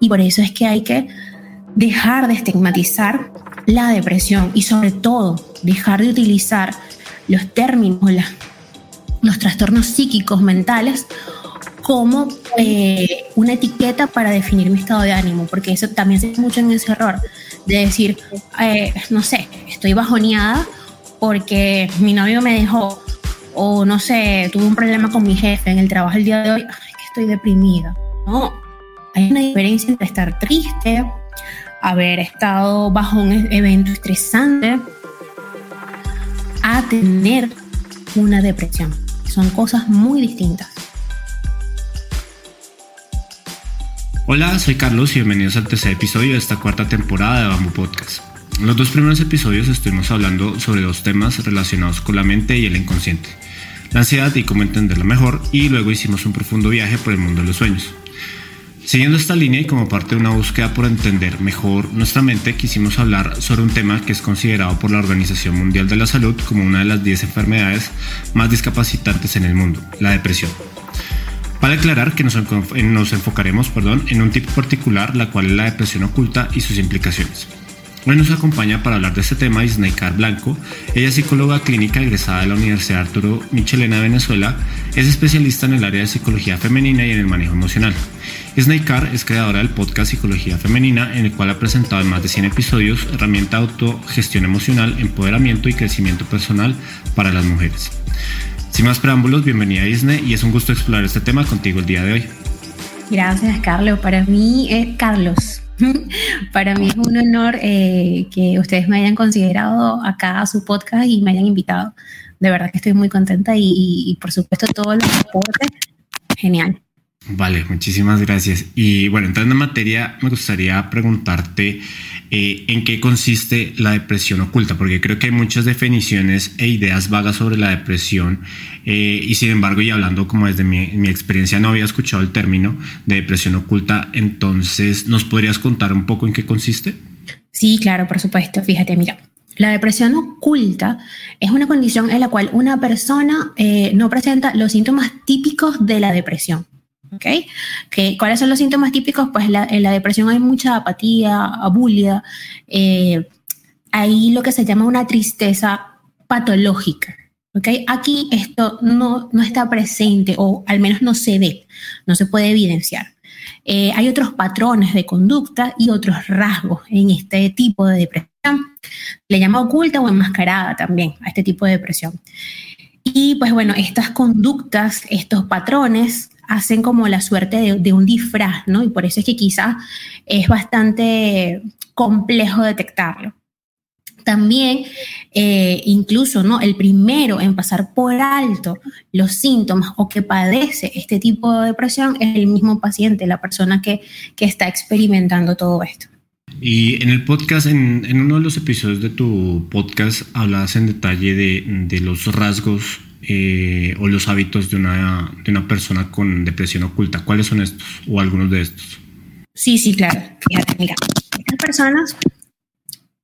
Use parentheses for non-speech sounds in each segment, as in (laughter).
Y por eso es que hay que dejar de estigmatizar la depresión y sobre todo dejar de utilizar los términos, los trastornos psíquicos mentales como eh, una etiqueta para definir mi estado de ánimo, porque eso también se mucho en ese error de decir, eh, no sé, estoy bajoneada porque mi novio me dejó, o no sé, tuve un problema con mi jefe en el trabajo el día de hoy, ay, que estoy deprimida. No, hay una diferencia entre estar triste, haber estado bajo un e-, evento estresante, a tener una depresión. Son cosas muy distintas. Hola, soy Carlos y bienvenidos al tercer episodio de esta cuarta temporada de Bamboo Podcast. En los dos primeros episodios estuvimos hablando sobre dos temas relacionados con la mente y el inconsciente, la ansiedad y cómo entenderla mejor, y luego hicimos un profundo viaje por el mundo de los sueños. Siguiendo esta línea y como parte de una búsqueda por entender mejor nuestra mente, quisimos hablar sobre un tema que es considerado por la Organización Mundial de la Salud como una de las 10 enfermedades más discapacitantes en el mundo, la depresión. Para aclarar que nos, enfocaremos perdón, en un tipo particular, la cual es la depresión oculta y sus implicaciones. Hoy nos acompaña para hablar de este tema Isnaikar Blanco. Ella es psicóloga clínica egresada de la Universidad Arturo Michelena de Venezuela. Es especialista en el área de psicología femenina y en el manejo emocional. Isnaikar es creadora del podcast Psicología Femenina, en el cual ha presentado en más de 100 episodios herramienta de autogestión emocional, empoderamiento y crecimiento personal para las mujeres. Sin más preámbulos, bienvenida a Disney y es un gusto explorar este tema contigo el día de hoy. Gracias, Carlos. Para mí, es Carlos, (laughs) para mí es un honor eh, que ustedes me hayan considerado acá a su podcast y me hayan invitado. De verdad que estoy muy contenta y, por supuesto todo el aportes, genial. Vale, muchísimas gracias. Y bueno, entrando en materia, me gustaría preguntarte eh, en qué consiste la depresión oculta, porque creo que hay muchas definiciones e ideas vagas sobre la depresión eh, y sin embargo, y hablando como desde mi, experiencia, no había escuchado el término de depresión oculta, entonces, ¿nos podrías contar un poco en qué consiste? Sí, claro, por supuesto. Fíjate, mira, la depresión oculta es una condición en la cual una persona eh, no presenta los síntomas típicos de la depresión. ¿Okay? ¿Cuáles son los síntomas típicos? Pues en la depresión hay mucha apatía, abulia, eh, hay lo que se llama una tristeza patológica. ¿okay? Aquí esto no, no está presente o al menos no se ve, no se puede evidenciar. Eh, hay otros patrones de conducta y otros rasgos en este tipo de depresión. Le llama oculta o enmascarada también a este tipo de depresión. Y pues bueno, estas conductas, estos patrones hacen como la suerte de, un disfraz, ¿no? Y por eso es que quizás es bastante complejo detectarlo. También, eh, incluso, ¿no? El primero en pasar por alto los síntomas o que padece este tipo de depresión es el mismo paciente, la persona que, está experimentando todo esto. Y en el podcast, en, uno de los episodios de tu podcast, hablas en detalle de, de los rasgos eh, o los hábitos de una, de una persona con depresión oculta. ¿Cuáles son estos o algunos de estos? Sí, sí, claro. Fíjate, mira, estas personas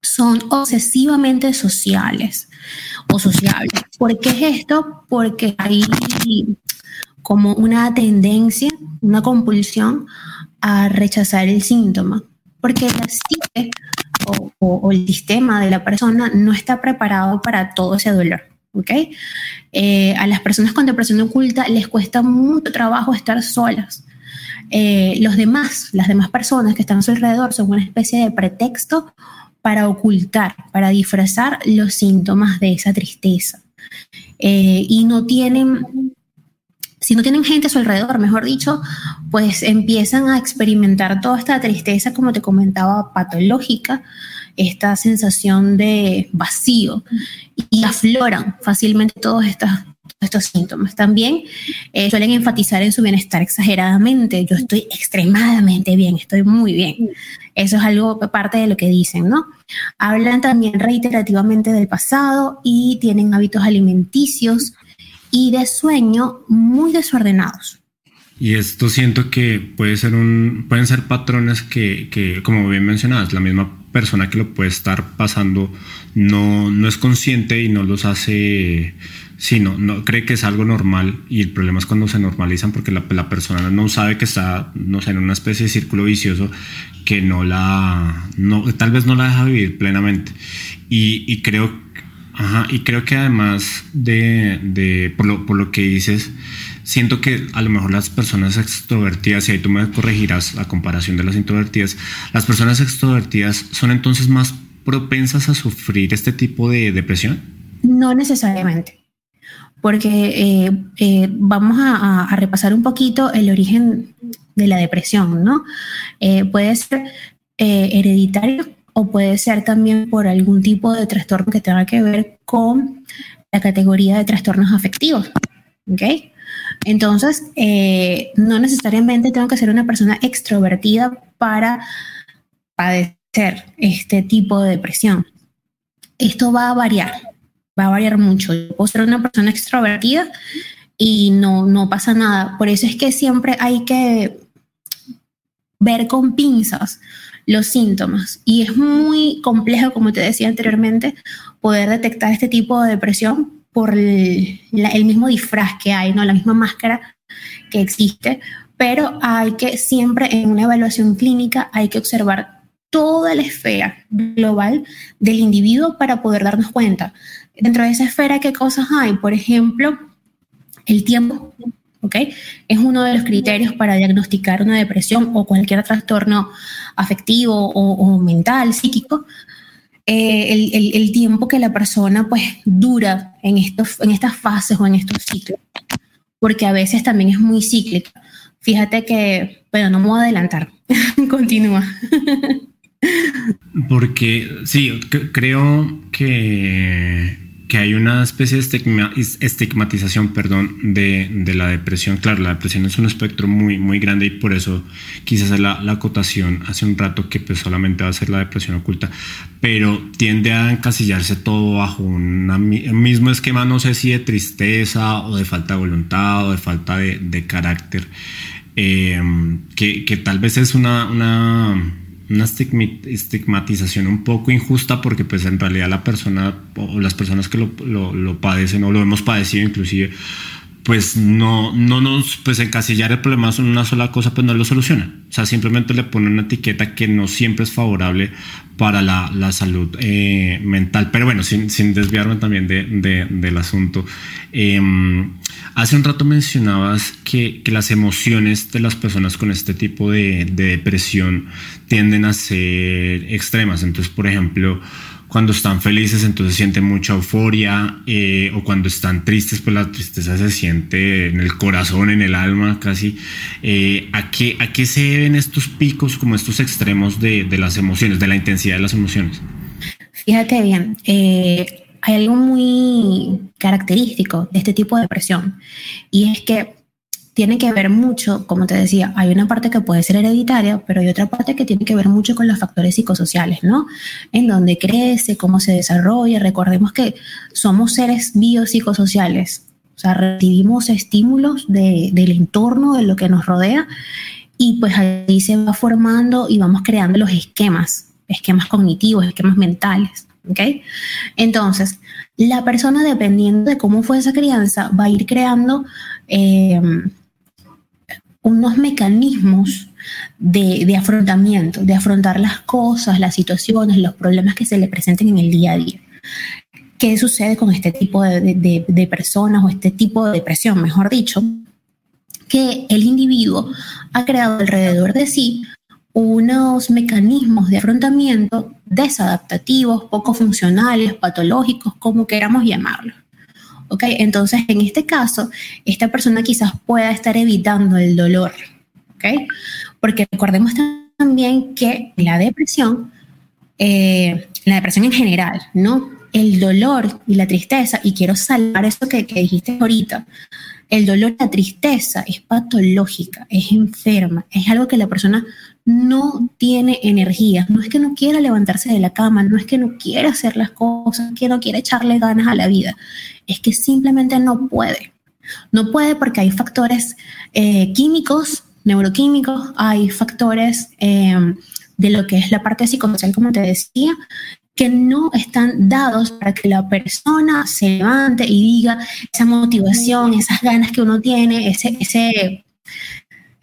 son obsesivamente sociales o sociables. ¿Por qué es esto? Porque hay como una tendencia, una compulsión a rechazar el síntoma, porque la psique o, o el sistema de la persona no está preparado para todo ese dolor. ¿Ok? Eh, a las personas con depresión oculta les cuesta mucho trabajo estar solas. Eh, los demás, las demás personas que están a su alrededor son una especie de pretexto para ocultar, para disfrazar los síntomas de esa tristeza. Eh, y no tienen, si no tienen gente a su alrededor, mejor dicho, pues empiezan a experimentar toda esta tristeza, como te comentaba, patológica, esta sensación de vacío y afloran fácilmente todos estos, síntomas. También eh, suelen enfatizar en su bienestar exageradamente. Yo estoy extremadamente bien, estoy muy bien. Eso es algo parte de lo que dicen, ¿no? Hablan también reiterativamente del pasado y tienen hábitos alimenticios y de sueño muy desordenados. Y esto siento que puede ser un, pueden ser patrones que, que, como bien mencionabas, la misma persona que lo puede estar pasando no, no es consciente y no los hace, sí, no, no cree que es algo normal y el problema es cuando se normalizan porque la, la persona no sabe que está, no sé, en una especie de círculo vicioso que no la, no, tal vez no la deja vivir plenamente. Y, y creo, ajá, y creo que además de, de por, lo, por lo que dices, siento que a lo mejor las personas extrovertidas, y ahí tú me corregirás a comparación de las introvertidas, las personas extrovertidas son entonces más propensas a sufrir este tipo de depresión? No necesariamente, porque eh, eh, vamos a, repasar un poquito el origen de la depresión, ¿no? Eh, puede ser hereditario o puede ser también por algún tipo de trastorno que tenga que ver con la categoría de trastornos afectivos, ¿ok? Entonces, eh, no necesariamente tengo que ser una persona extrovertida para padecer este tipo de depresión. Esto va a variar, va a variar mucho. Yo puedo ser una persona extrovertida y no, no pasa nada. Por eso es que siempre hay que ver con pinzas los síntomas. Y es muy complejo, como te decía anteriormente, poder detectar este tipo de depresión por el, mismo disfraz que hay, ¿no? la misma máscara que existe, pero hay que siempre en una evaluación clínica hay que observar toda la esfera global del individuo para poder darnos cuenta. Dentro de esa esfera, ¿qué cosas hay? Por ejemplo, el tiempo, ¿ok? Es uno de los criterios para diagnosticar una depresión o cualquier trastorno afectivo o, o mental, psíquico. Eh, el, tiempo que la persona pues dura en, estos, en estas fases o en estos ciclos, porque a veces también es muy cíclica. Fíjate que, bueno, no me voy a adelantar, (laughs) continúa. porque sí, creo que que hay una especie de estigmatización perdón, de, de, la depresión. Claro, la depresión es un espectro muy, muy grande y por eso quise hacer la, la, acotación hace un rato que pues solamente va a ser la depresión oculta, pero tiende a encasillarse todo bajo un mismo esquema, no sé si de tristeza o de falta de voluntad o de falta de, de carácter, eh, que, que, tal vez es una, una una estigmatización un poco injusta porque pues en realidad la persona o las personas que lo, lo, lo padecen o lo hemos padecido inclusive pues no, no nos, pues encasillar el problema en una sola cosa, pues no lo soluciona. O sea, simplemente le pone una etiqueta que no siempre es favorable para la, la salud eh, mental. Pero bueno, sin, sin desviarme también de, de, del asunto. Em, hace un rato mencionabas que, que, las emociones de las personas con este tipo de, de depresión tienden a ser extremas. Entonces, por ejemplo, cuando están felices, entonces sienten mucha euforia, eh, o cuando están tristes, pues la tristeza se siente en el corazón, en el alma, casi. Eh, ¿a, qué, ¿A qué se deben estos picos, como estos extremos de, de las emociones, de la intensidad de las emociones? Fíjate bien, eh, hay algo muy característico de este tipo de depresión, y es que tiene que ver mucho, como te decía, hay una parte que puede ser hereditaria, pero hay otra parte que tiene que ver mucho con los factores psicosociales, ¿no? En donde crece, cómo se desarrolla. Recordemos que somos seres biopsicosociales, o sea, recibimos estímulos de, del entorno, de lo que nos rodea, y pues ahí se va formando y vamos creando los esquemas, esquemas cognitivos, esquemas mentales. ¿ok? Entonces, la persona, dependiendo de cómo fue esa crianza, va a ir creando eh, unos mecanismos de, afrontamiento, de afrontar las cosas, las situaciones, los problemas que se le presenten en el día a día. ¿Qué sucede con este tipo de, de personas o este tipo de depresión, mejor dicho? Que el individuo ha creado alrededor de sí unos mecanismos de afrontamiento desadaptativos, poco funcionales, patológicos, como queramos llamarlos. ¿Ok? Entonces, en este caso, esta persona quizás pueda estar evitando el dolor, ¿ok? Porque recordemos también que la depresión, eh, la depresión en general, ¿no? El dolor y la tristeza, y quiero salvar eso que, que dijiste ahorita, el dolor la tristeza es patológica, es enferma, es algo que la persona no tiene energía. No es que no quiera levantarse de la cama, no es que no quiera hacer las cosas, que no quiera echarle ganas a la vida, es que simplemente no puede. No puede porque hay factores eh, químicos, neuroquímicos, hay factores eh, de lo que es la parte psicosocial, como te decía, que no están dados para que la persona se levante y diga esa motivación, esas ganas que uno tiene, ese, ese,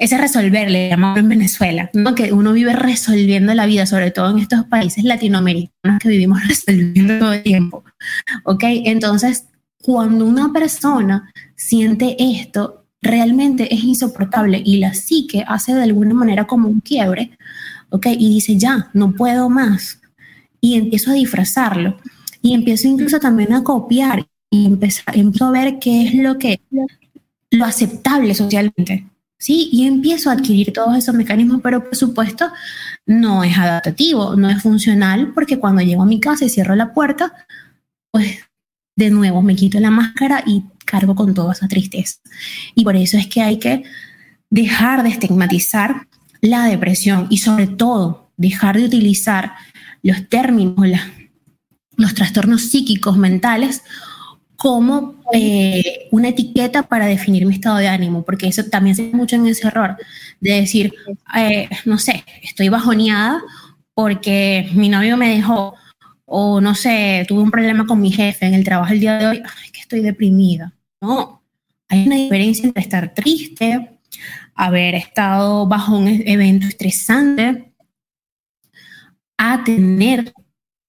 ese resolverle, llamamos en Venezuela, ¿no? que uno vive resolviendo la vida, sobre todo en estos países latinoamericanos que vivimos (laughs) resolviendo todo el tiempo. ¿Ok? Entonces, cuando una persona siente esto, realmente es insoportable y la psique hace de alguna manera como un quiebre, ¿ok? Y dice, ya, no puedo más. Y empiezo a disfrazarlo. Y empiezo incluso también a copiar y empiezo, empiezo a ver qué es lo que lo aceptable socialmente. ¿Sí? Y empiezo a adquirir todos esos mecanismos, pero por supuesto no es adaptativo, no es funcional, porque cuando llego a mi casa y cierro la puerta, pues de nuevo me quito la máscara y cargo con toda esa tristeza. Y por eso es que hay que dejar de estigmatizar la depresión y sobre todo dejar de utilizar los términos, los trastornos psíquicos mentales como eh, una etiqueta para definir mi estado de ánimo, porque eso también se mucho en ese error de decir, eh, no sé, estoy bajoneada porque mi novio me dejó, o no sé, tuve un problema con mi jefe en el trabajo el día de hoy, ay, que estoy deprimida. No, hay una diferencia entre estar triste, haber estado bajo un e-, evento estresante, a tener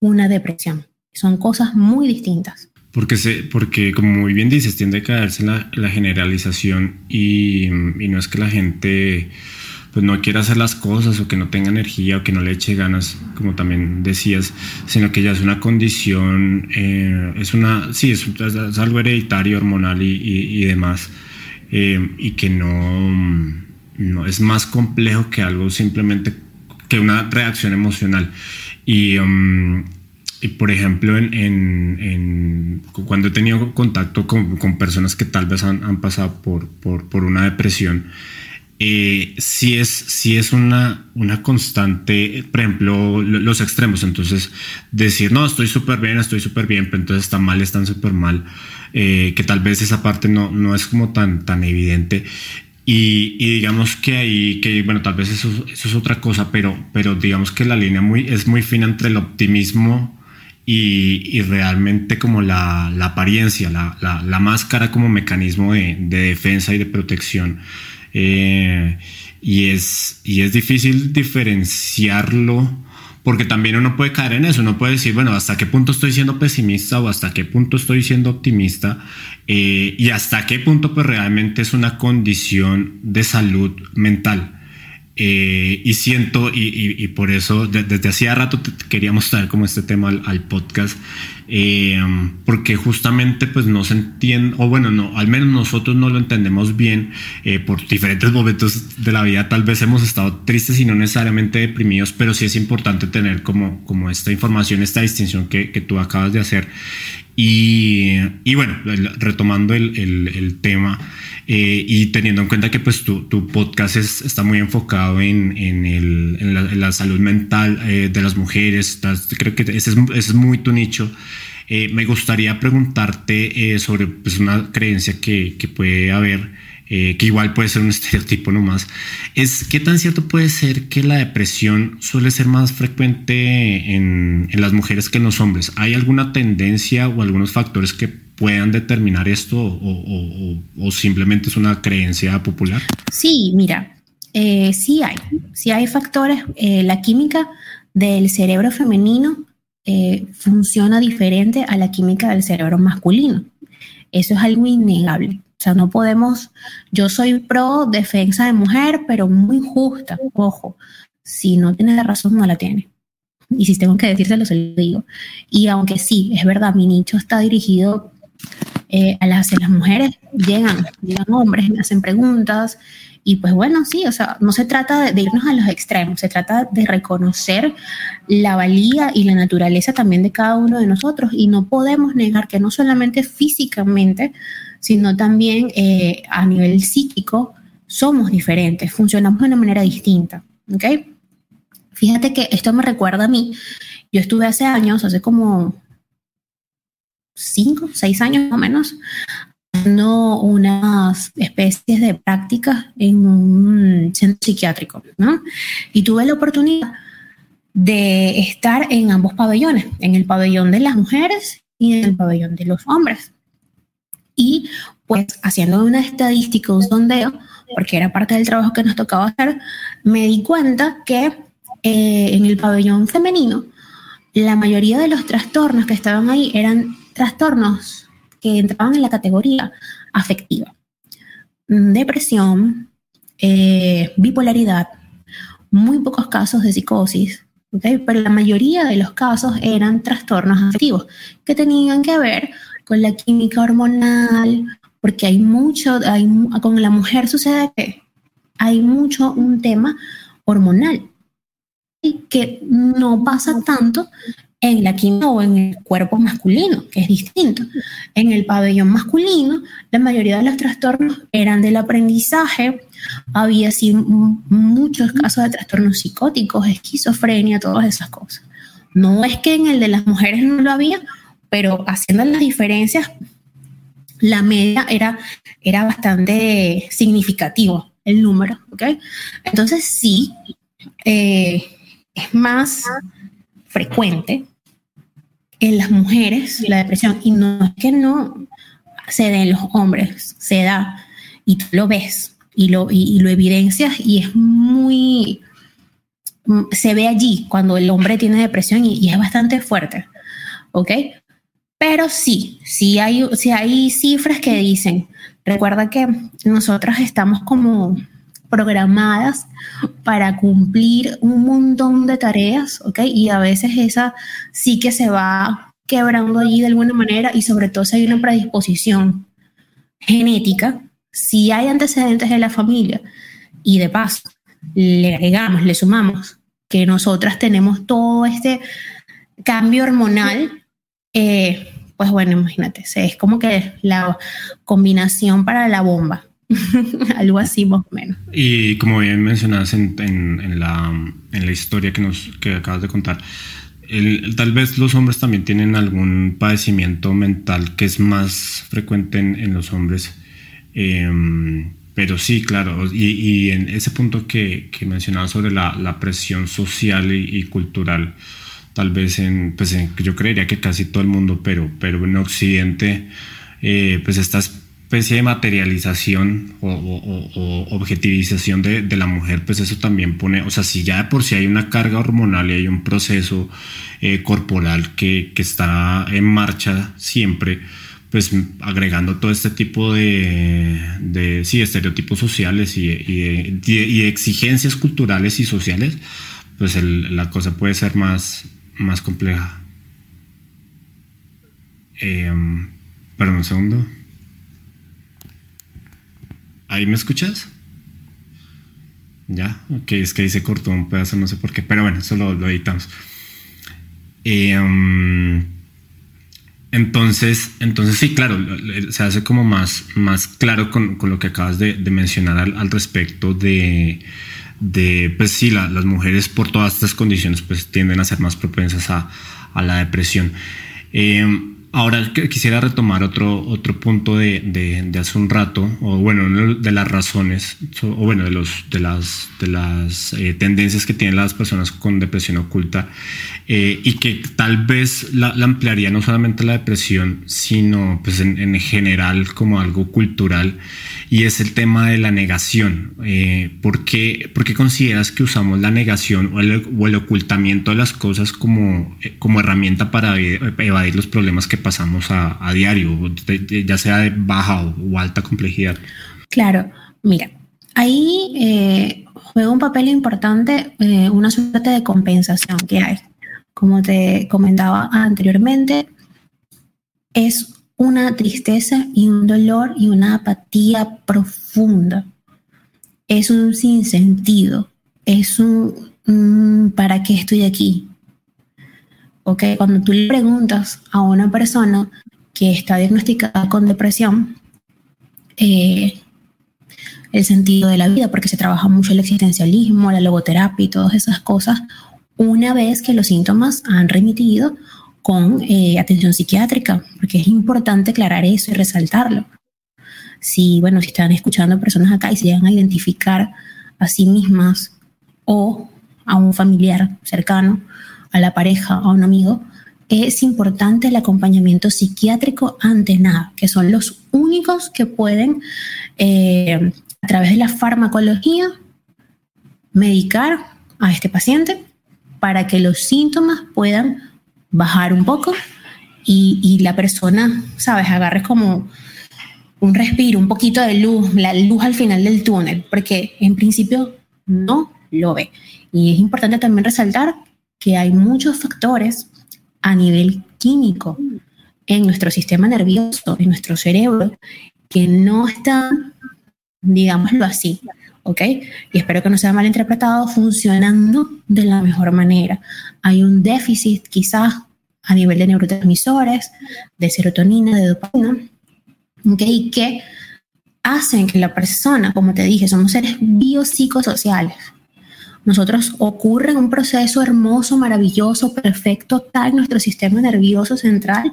una depresión. Son cosas muy distintas. Porque, se, porque como muy bien dices, tiende a caerse la, la generalización y, y, no es que la gente pues no quiera hacer las cosas o que no tenga energía o que no le eche ganas, como también decías, sino que ya es una condición, eh, es una, sí, es, es, algo hereditario, hormonal y, y, y demás, eh, y que no, no es más complejo que algo simplemente que una reacción emocional. Y, um, por ejemplo, en, en, cuando he tenido contacto con, con personas que tal vez han, han pasado por, por, por, una depresión, eh, sí es, sí es una, una constante, por ejemplo, los extremos. Entonces, decir, no, estoy súper bien, estoy súper bien, pero entonces está mal, están súper mal, eh, que tal vez esa parte no, no es como tan, tan evidente. Y, y, digamos que ahí, que bueno, tal vez eso, eso, es otra cosa, pero, pero digamos que la línea muy, es muy fina entre el optimismo y, realmente como la, apariencia, la, máscara como mecanismo de, de, defensa y de protección. Eh, y, es, y es difícil diferenciarlo porque también uno puede caer en eso, uno puede decir, bueno, hasta qué punto estoy siendo pesimista o hasta qué punto estoy siendo optimista eh, y hasta qué punto pues realmente es una condición de salud mental. Eh, y siento, y, por eso de, desde hacía rato queríamos traer como este tema al, podcast, eh, porque justamente pues no se entiende, o bueno, no, al menos nosotros no lo entendemos bien eh, por diferentes momentos de la vida, tal vez hemos estado tristes y no necesariamente deprimidos, pero sí es importante tener como, como esta información, esta distinción que tú acabas de hacer. Y, y bueno, retomando el, el, el tema, eh, y teniendo en cuenta que pues tu, tu podcast es, está muy enfocado en, en, el, en, la, en la, salud mental eh, de las mujeres, estás, creo que ese es, ese es muy tu nicho. Eh, me gustaría preguntarte eh, sobre pues, una creencia que, que puede haber, eh, que igual puede ser un (laughs) estereotipo nomás, es qué tan cierto puede ser que la depresión suele ser más frecuente en, las mujeres que en los hombres. ¿Hay alguna tendencia o algunos factores que puedan determinar esto o, simplemente es una creencia popular? Sí, mira, eh, sí hay, sí hay factores. Eh, la química del cerebro femenino eh, funciona diferente a la química del cerebro masculino. Eso es algo innegable. O sea, no podemos, yo soy pro defensa de mujer, pero muy justa, ojo, si no tiene la razón, no la tiene. Y si tengo que decírselo, se lo digo. Y aunque sí, es verdad, mi nicho está dirigido eh, a, las, las mujeres llegan, llegan hombres, me hacen preguntas Y pues bueno, sí, o sea, no se trata de, irnos a los extremos, se trata de reconocer la valía y la naturaleza también de cada uno de nosotros y no podemos negar que no solamente físicamente, sino también eh, a nivel psíquico somos diferentes, funcionamos de una manera distinta, ¿ok? Fíjate que esto me recuerda a mí, yo estuve hace años, hace como cinco, seis años más o menos, haciendo unas especies de prácticas en un centro psiquiátrico, ¿no? Y tuve la oportunidad de estar en ambos pabellones, en el pabellón de las mujeres y en el pabellón de los hombres. Y pues haciendo una estadística, un sondeo, porque era parte del trabajo que nos tocaba hacer, me di cuenta que eh, en el pabellón femenino, la mayoría de los trastornos que estaban ahí eran trastornos que entraban en la categoría afectiva. Depresión, eh, bipolaridad, muy pocos casos de psicosis, pero la mayoría de los casos eran trastornos afectivos que tenían que ver con la química hormonal, porque hay mucho, hay, con la mujer sucede que hay mucho un tema hormonal que no pasa tanto en la química o en el cuerpo masculino, que es distinto. En el pabellón masculino, la mayoría de los trastornos eran del aprendizaje, había así muchos casos de trastornos psicóticos, esquizofrenia, todas esas cosas. No es que en el de las mujeres no lo había, pero haciendo las diferencias, la media era, era bastante significativo el número, ¿ok? Entonces sí, eh, es más frecuente en las mujeres la depresión. Y no es que no se dé en los hombres, se da. Y tú lo ves y lo, y, lo evidencias y es muy, se ve allí cuando el hombre tiene depresión y, es bastante fuerte, ¿ok? Pero sí, sí hay, sí hay cifras que dicen, recuerda que nosotras estamos como programadas para cumplir un montón de tareas, ¿ok? Y a veces esa sí que se va quebrando allí de alguna manera y sobre todo si hay una predisposición genética, si hay antecedentes de la familia y de paso le agregamos, le sumamos que nosotras tenemos todo este cambio hormonal, eh, pues bueno, imagínate, es como que la combinación para la bomba. (laughs) Algo así más o menos. Y como bien mencionadas en, en, la, en la, historia que nos que acabas de contar, el, tal vez los hombres también tienen algún padecimiento mental que es más frecuente en, los hombres. Em, pero sí, claro, y, y, en ese punto que, que mencionaba sobre la, la presión social y, cultural, tal vez en, pues yo creería que casi todo el mundo, pero, pero en Occidente, eh, pues estas especie de materialización o, objetivización de, la mujer, pues eso también pone, o sea, si ya por si hay una carga hormonal y hay un proceso eh, corporal que, está en marcha siempre, pues agregando todo este tipo de, de sí, estereotipos sociales y, y, exigencias culturales y sociales, pues la cosa puede ser más, más compleja. Eh, perdón un segundo. ¿Ahí me escuchas? Ya, ok, es que ahí se cortó un pedazo, no sé por qué, pero bueno, eso lo, editamos. Eh, um, entonces, entonces sí, claro, se hace como más, más claro con, lo que acabas de, mencionar al, respecto de, pues sí, las mujeres por todas estas condiciones pues tienden a ser más propensas a, la depresión. Eh, Ahora quisiera retomar otro, otro punto de, de, hace un rato, o bueno, de las razones, o bueno, de, los, de las, de las eh, tendencias que tienen las personas con depresión oculta, eh, y que tal vez la, ampliaría no solamente la depresión, sino pues en, en, general como algo cultural, y es el tema de la negación. Eh, ¿por, qué, consideras que usamos la negación o el, o el ocultamiento de las cosas como, como herramienta para evadir los problemas que pasamos a, diario, ya sea de baja o, alta complejidad. Claro, mira, ahí eh, juega un papel importante eh, una suerte de compensación que hay. Como te comentaba anteriormente, es una tristeza y un dolor y una apatía profunda es un sinsentido, es un mm, ¿para qué estoy aquí? ¿Ok? Cuando tú le preguntas a una persona que está diagnosticada con depresión, eh, el sentido de la vida, porque se trabaja mucho el existencialismo, la logoterapia y todas esas cosas, una vez que los síntomas han remitido con eh, atención psiquiátrica, porque es importante aclarar eso y resaltarlo. Si, bueno, si están escuchando personas acá y se llegan a identificar a sí mismas o a un familiar cercano, a la pareja, a un amigo, es importante el acompañamiento psiquiátrico ante nada, que son los únicos que pueden, eh, a través de la farmacología, medicar a este paciente para que los síntomas puedan bajar un poco y, la persona, sabes, agarre como un respiro, un poquito de luz, la luz al final del túnel, porque en principio no lo ve. Y es importante también resaltar que hay muchos factores a nivel químico en nuestro sistema nervioso, en nuestro cerebro, que no están, digámoslo así, ¿ok? Y espero que no sea malinterpretado, funcionando de la mejor manera. Hay un déficit quizás a nivel de neurotransmisores, de serotonina, de dopamina, ¿ok? Que hacen que la persona, como te dije, somos seres biopsicosociales, nosotros ocurre un proceso hermoso, maravilloso, perfecto, tal nuestro sistema nervioso central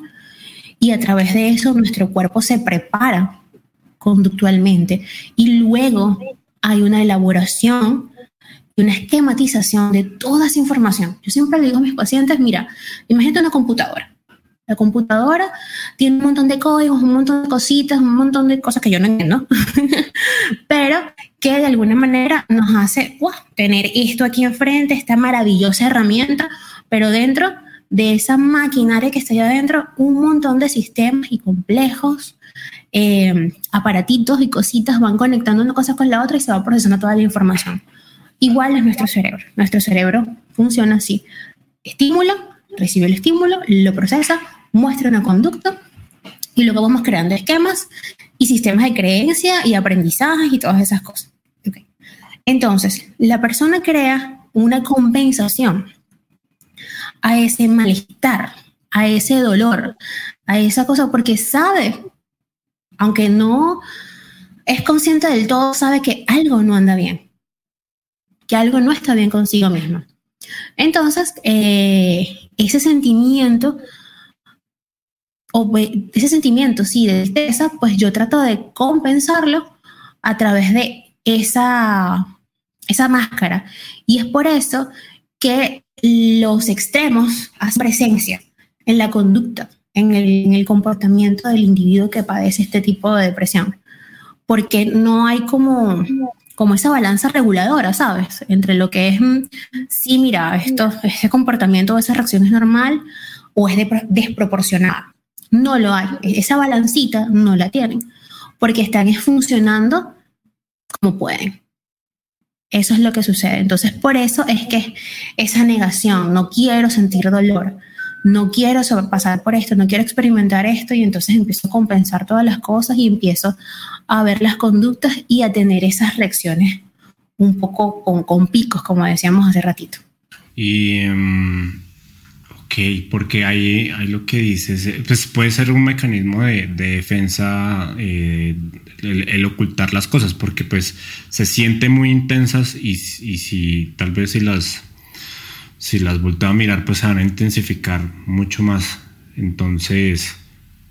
y a través de eso nuestro cuerpo se prepara conductualmente y luego hay una elaboración y una esquematización de toda esa información. Yo siempre le digo a mis pacientes, mira, imagínate una computadora. La computadora tiene un montón de códigos, un montón de cositas, un montón de cosas que yo no entiendo, (laughs) pero que de alguna manera nos hace tener esto aquí enfrente, esta maravillosa herramienta, pero dentro de esa maquinaria que está allá adentro, un montón de sistemas y complejos, eh, aparatitos y cositas van conectando una cosa con la otra y se va procesando toda la información. Igual es nuestro cerebro. Nuestro cerebro funciona así. Estímulo, recibe el estímulo, lo procesa, muestra una conducta y luego vamos creando esquemas y sistemas de creencia y aprendizaje y todas esas cosas. Entonces, la persona crea una compensación a ese malestar, a ese dolor, a esa cosa, porque sabe, aunque no es consciente del todo, sabe que algo no anda bien, que algo no está bien consigo misma. Entonces, eh, ese sentimiento, o ese sentimiento, sí, de tristeza, pues yo trato de compensarlo a través de esa, esa máscara. Y es por eso que los extremos hacen presencia en la conducta, en el, en el, comportamiento del individuo que padece este tipo de depresión. Porque no hay como, como esa balanza reguladora, ¿sabes? Entre lo que es, mm, sí, mira, esto, ese comportamiento o esa reacción es normal o es desproporcionada. No lo hay. Esa balancita no la tienen porque están funcionando como pueden. Eso es lo que sucede. Entonces, por eso es que esa negación, no quiero sentir dolor, no quiero pasar por esto, no quiero experimentar esto y entonces empiezo a compensar todas las cosas y empiezo a ver las conductas y a tener esas reacciones un poco con, picos, como decíamos hace ratito. Y em, Ok, porque ahí, hay lo que dices, eh, pues puede ser un mecanismo de, defensa eh, el, ocultar las cosas, porque pues se siente muy intensas y, si tal vez si las, si las a mirar, pues se van a intensificar mucho más. Entonces,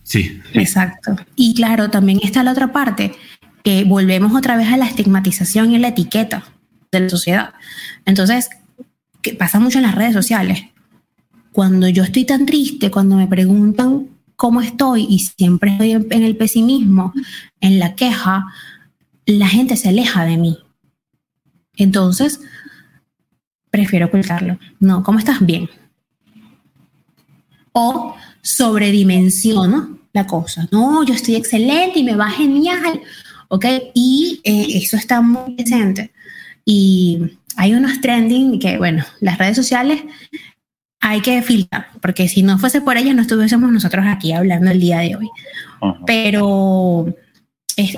sí. Exacto. Y claro, también está la otra parte, que volvemos otra vez a la estigmatización y la etiqueta de la sociedad. Entonces, que pasa mucho en las redes sociales cuando yo estoy tan triste, cuando me preguntan cómo estoy y siempre estoy en el pesimismo, en la queja, la gente se aleja de mí. Entonces, prefiero ocultarlo. No, ¿cómo estás? Bien. O sobredimensiono la cosa. No, yo estoy excelente y me va genial. ¿Ok? Y eh, eso está muy presente. Y hay unos trending que, bueno, las redes sociales hay que filtrar, porque si no fuese por ellas no estuviésemos nosotros aquí hablando el día de hoy. Pero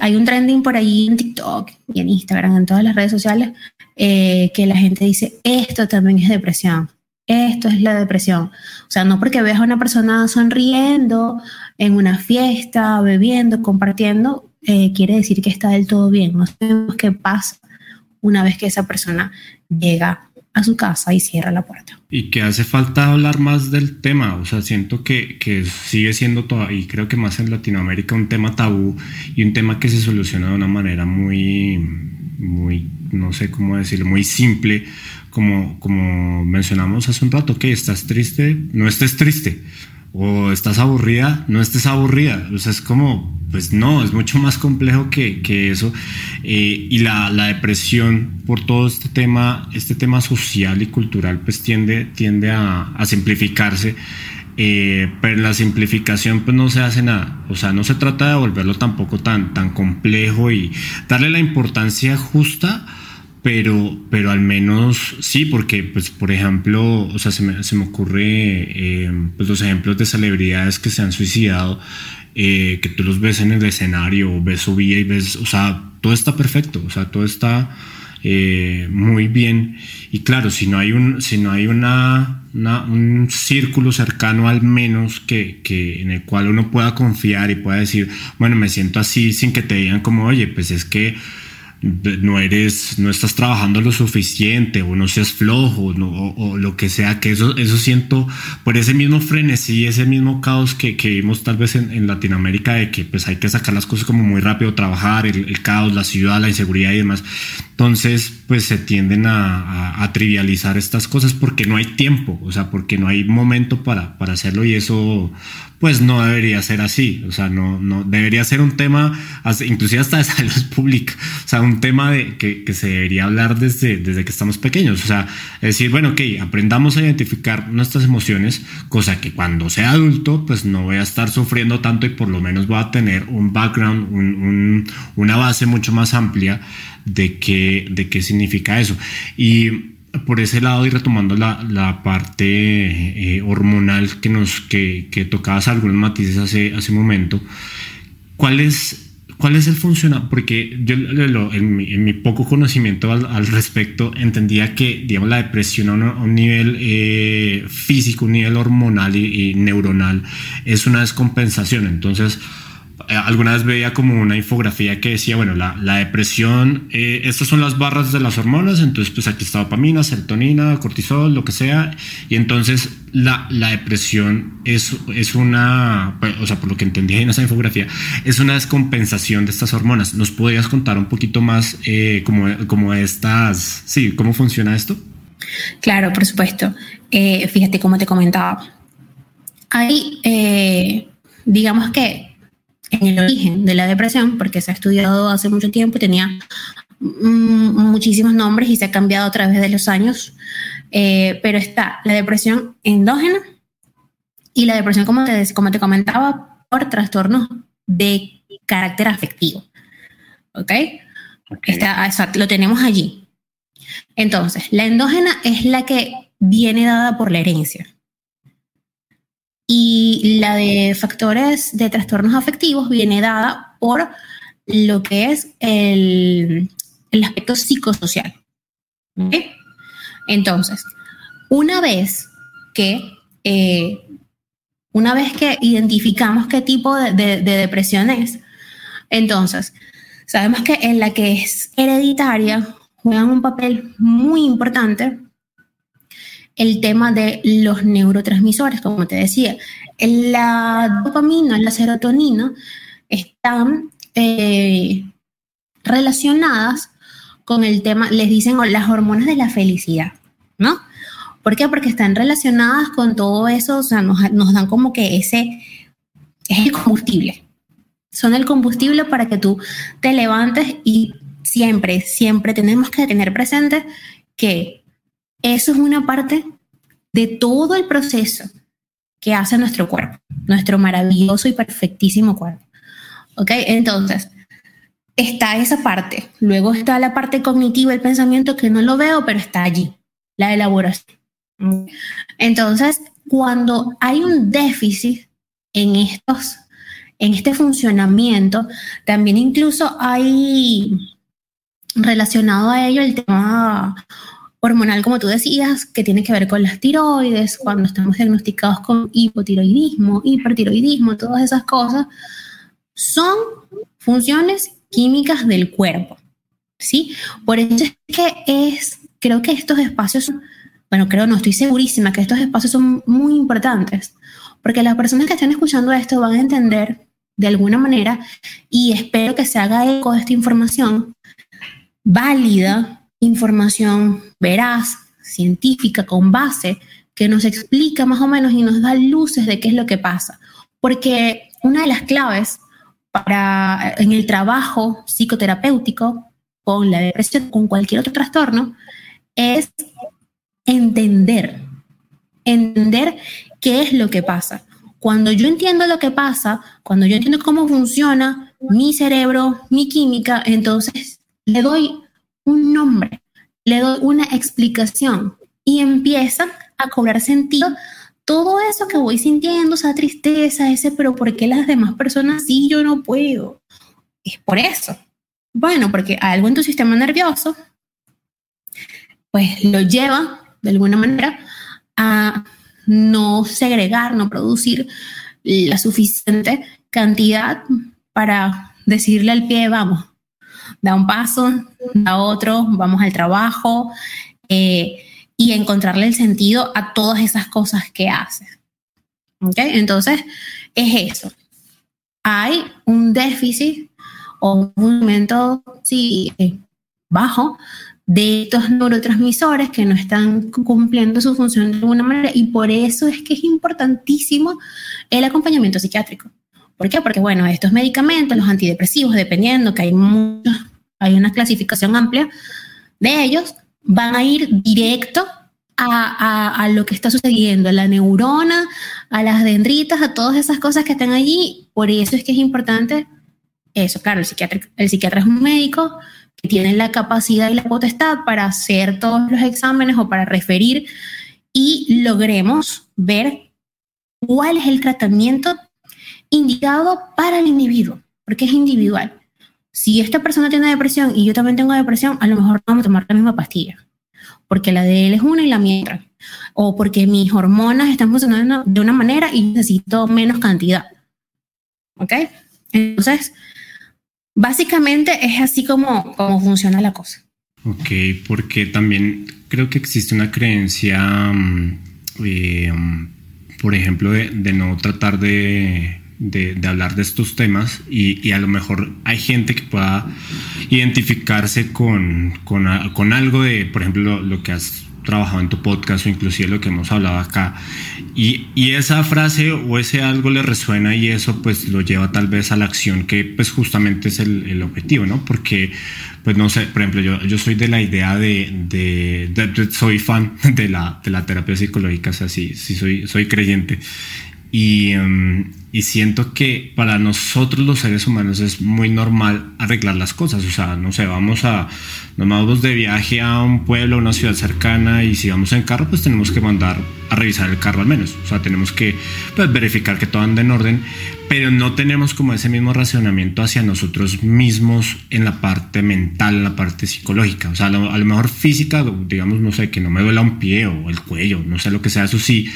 hay un trending por ahí en TikTok y en Instagram, en todas las redes sociales, eh, que la gente dice, esto también es depresión, esto es la depresión. O sea, no porque veas a una persona sonriendo en una fiesta, bebiendo, compartiendo, eh, quiere decir que está del todo bien. No sabemos qué pasa una vez que esa persona llega a su casa y cierra la puerta. Y que hace falta hablar más del tema, o sea, siento que, que sigue siendo todavía, y creo que más en Latinoamérica, un tema tabú y un tema que se soluciona de una manera muy, muy, no sé cómo decirlo, muy simple, como, como mencionamos hace un rato, que estás triste, no estés triste, o estás aburrida, no estés aburrida, o sea, es como, pues no, es mucho más complejo que, que eso. Eh, y la, la, depresión por todo este tema, este tema social y cultural, pues tiende, tiende a, simplificarse. Eh, pero en la simplificación pues no se hace nada, o sea, no se trata de volverlo tampoco tan, tan complejo y darle la importancia justa, pero, pero al menos sí, porque, pues, por ejemplo, o sea, se me, se me ocurre eh, pues los ejemplos de celebridades que se han suicidado eh, que tú los ves en el escenario, ves su vida y ves, o sea, todo está perfecto, o sea, todo está eh, muy bien. Y claro, si no hay un, si no hay una, un círculo cercano al menos que, que, en el cual uno pueda confiar y pueda decir, bueno, me siento así sin que te digan como, oye, pues es que no eres, no estás trabajando lo suficiente o no seas flojo o, lo que sea, que eso, eso siento por ese mismo frenesí, ese mismo caos que, que vimos tal vez en, Latinoamérica de que pues hay que sacar las cosas como muy rápido, trabajar, el, caos, la ciudad, la inseguridad y demás. Entonces pues se tienden a, a, trivializar estas cosas porque no hay tiempo, o sea, porque no hay momento para, para hacerlo y eso pues no debería ser así, o sea, no, no debería ser un tema, inclusive hasta de (laughs) salud pública, o sea, un tema de que, que, se debería hablar desde, desde que estamos pequeños, o sea, decir, bueno, ok, aprendamos a identificar nuestras emociones, cosa que cuando sea adulto, pues no voy a estar sufriendo tanto y por lo menos voy a tener un background, un, un, una base mucho más amplia de qué, de qué significa eso. Y por ese lado y retomando la, la parte eh, hormonal que nos que, que, tocabas algunos matices hace, hace un momento, ¿cuál es, el funcionamiento? Porque yo en, mi, poco conocimiento al, respecto entendía que digamos, la depresión a un, nivel eh, físico, un nivel hormonal y neuronal es una descompensación. Entonces, alguna vez veía como una infografía que decía, bueno, la, la depresión, eh, estas son las barras de las hormonas, entonces pues aquí está dopamina, serotonina, cortisol, lo que sea, y entonces la, la depresión es, es una, pues, o sea, por lo que entendí en esa infografía, es una descompensación de estas hormonas. ¿Nos podrías contar un poquito más eh, como, como estas, sí, cómo funciona esto? Claro, por supuesto. fíjate, como te comentaba, hay, digamos que en el origen de la depresión, porque se ha estudiado hace mucho tiempo y tenía mm, muchísimos nombres y se ha cambiado a través de los años, eh, pero está la depresión endógena y la depresión, como te, como te comentaba, por trastornos de carácter afectivo. ¿Ok? Está, exacto, lo tenemos allí. Entonces, la endógena es la que viene dada por la herencia. Y la de factores de trastornos afectivos viene dada por lo que es el, el aspecto psicosocial. Entonces, una vez que eh, una vez que identificamos qué tipo de, de, depresión es, entonces sabemos que en la que es hereditaria juegan un papel muy importante el tema de los neurotransmisores, como te decía. La dopamina, la serotonina están eh, relacionadas con el tema, les dicen las hormonas de la felicidad, ¿no? ¿Por qué? Porque están relacionadas con todo eso, o sea, nos, nos dan como que ese es el combustible. Son el combustible para que tú te levantes y siempre, siempre tenemos que tener presente que eso es una parte de todo el proceso que hace nuestro cuerpo, nuestro maravilloso y perfectísimo cuerpo. ¿Ok? Entonces, está esa parte. Luego está la parte cognitiva, el pensamiento que no lo veo, pero está allí, la elaboración. Entonces, cuando hay un déficit en estos, en este funcionamiento, también incluso hay relacionado a ello el tema hormonal, como tú decías, que tiene que ver con las tiroides, cuando estamos diagnosticados con hipotiroidismo, hipertiroidismo, todas esas cosas, son funciones químicas del cuerpo, ¿sí? Por eso es que es, creo que estos espacios, bueno, creo, no estoy segurísima que estos espacios son muy importantes, porque las personas que están escuchando esto van a entender de alguna manera, y espero que se haga eco de esta información válida, información veraz, científica, con base, que nos explica más o menos y nos da luces de qué es lo que pasa. Porque una de las claves para en el trabajo psicoterapéutico con la depresión, con cualquier otro trastorno, es entender, entender qué es lo que pasa. Cuando yo entiendo lo que pasa, cuando yo entiendo cómo funciona mi cerebro, mi química, entonces le doy un nombre, le doy una explicación y empieza a cobrar sentido todo eso que voy sintiendo, esa tristeza, ese, pero ¿por qué las demás personas sí, yo no puedo? Es por eso. Bueno, porque algo en tu sistema nervioso, pues lo lleva de alguna manera a no segregar, no producir la suficiente cantidad para decirle al pie, vamos, da un paso, da otro, vamos al trabajo eh, y encontrarle el sentido a todas esas cosas que haces. ¿Ok? Entonces, es eso. Hay un déficit o un momento sí, eh, bajo de estos neurotransmisores que no están cumpliendo su función de alguna manera y por eso es que es importantísimo el acompañamiento psiquiátrico. ¿Por qué? Porque, bueno, estos medicamentos, los antidepresivos, dependiendo que hay muchos hay una clasificación amplia de ellos, van a ir directo a, lo que está sucediendo, a la neurona, a las dendritas, a todas esas cosas que están allí. Por eso es que es importante eso. Claro, el psiquiatra, el psiquiatra es un médico que tiene la capacidad y la potestad para hacer todos los exámenes o para referir y logremos ver cuál es el tratamiento indicado para el individuo, porque es individual si esta persona tiene depresión y yo también tengo depresión, a lo mejor vamos a tomar la misma pastilla, porque la de él es una y la mía otra, o porque mis hormonas están funcionando de una manera y necesito menos cantidad. ¿Ok? Entonces, básicamente es así como, como funciona la cosa. Ok, porque también creo que existe una creencia, mm, eh, mm, por ejemplo, de no tratar de de, hablar de estos temas y, a lo mejor hay gente que pueda identificarse con, con, algo de, por ejemplo, lo, que has trabajado en tu podcast o inclusive lo que hemos hablado acá y, esa frase o ese algo le resuena y eso pues lo lleva tal vez a la acción que pues justamente es el, objetivo, ¿no? Porque pues no sé, por ejemplo, yo, yo soy de la idea de, soy fan (laughs) de la, de la terapia psicológica, o sea, sí, sí soy, soy creyente y, em, y, siento que para nosotros los seres humanos es muy normal arreglar las cosas. O sea, no sé, vamos a, nos vamos de viaje a un pueblo, a una ciudad cercana y si vamos en carro, pues tenemos que mandar a revisar el carro al menos. O sea, tenemos que pues, verificar que todo anda en orden, pero no tenemos como ese mismo racionamiento hacia nosotros mismos en la parte mental, en la parte psicológica. O sea, a lo, a lo mejor física, digamos, no sé, que no me duela un pie o el cuello, no sé lo que sea, eso sí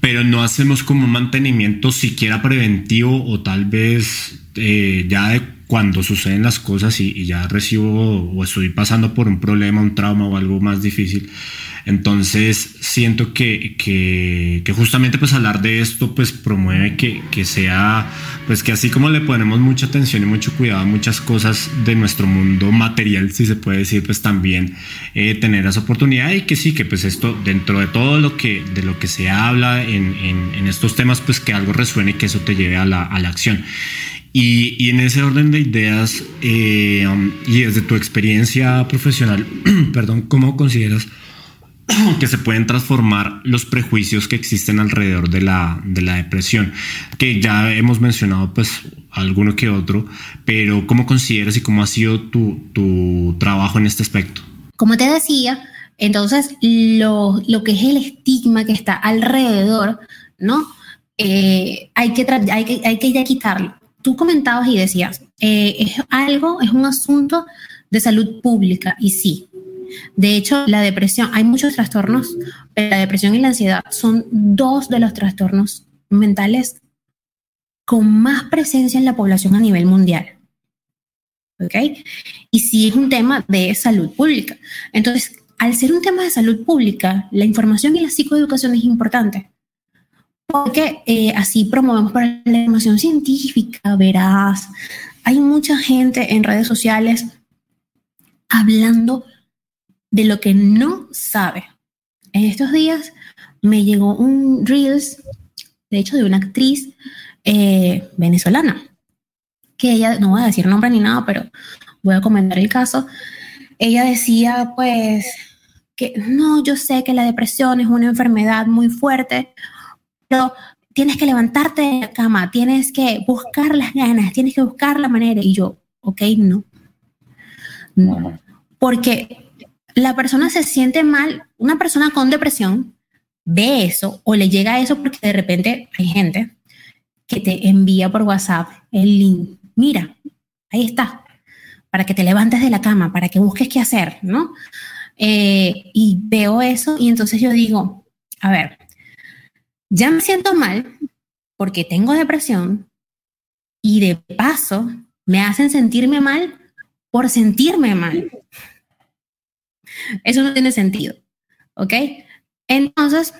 pero no hacemos como un mantenimiento siquiera preventivo o tal vez eh, ya de cuando suceden las cosas y, ya recibo o estoy pasando por un problema, un trauma o algo más difícil. Entonces siento que, que, justamente pues hablar de esto pues promueve que, que, sea pues que así como le ponemos mucha atención y mucho cuidado a muchas cosas de nuestro mundo material si se puede decir pues también eh, tener esa oportunidad y que sí que pues esto dentro de todo lo que de lo que se habla en, en, en estos temas pues que algo resuene y que eso te lleve a la, a la acción. Y, y, en ese orden de ideas eh, um, y desde tu experiencia profesional, (clears throat) perdón, ¿cómo consideras (clears throat) que se pueden transformar los prejuicios que existen alrededor de la, de la depresión? Que ya hemos mencionado pues alguno que otro, pero ¿cómo consideras y cómo ha sido tu, tu trabajo en este aspecto? Como te decía, entonces lo, lo que es el estigma que está alrededor, ¿no? Eh, hay, que hay, que, hay que ya quitarlo tú comentabas y decías, eh, es algo, es un asunto de salud pública y sí. De hecho, la depresión, hay muchos trastornos, pero la depresión y la ansiedad son dos de los trastornos mentales con más presencia en la población a nivel mundial. ¿Ok? Y sí es un tema de salud pública. Entonces, al ser un tema de salud pública, la información y la psicoeducación es importante. Porque eh, así promovemos para la información científica, verás. Hay mucha gente en redes sociales hablando de lo que no sabe. En estos días me llegó un Reels, de hecho, de una actriz eh, venezolana, que ella, no voy a decir nombre ni nada, pero voy a comentar el caso. Ella decía, pues, que no, yo sé que la depresión es una enfermedad muy fuerte, pero tienes que levantarte de la cama, tienes que buscar las ganas, tienes que buscar la manera. Y yo, ok, no. No. Porque la persona se siente mal, una persona con depresión ve eso o le llega a eso porque de repente hay gente que te envía por WhatsApp el link. Mira, ahí está, para que te levantes de la cama, para que busques qué hacer, ¿no? Eh, y veo eso y entonces yo digo, a ver, ya me siento mal porque tengo depresión y de paso me hacen sentirme mal por sentirme mal. Eso no tiene sentido, ¿ok? Entonces,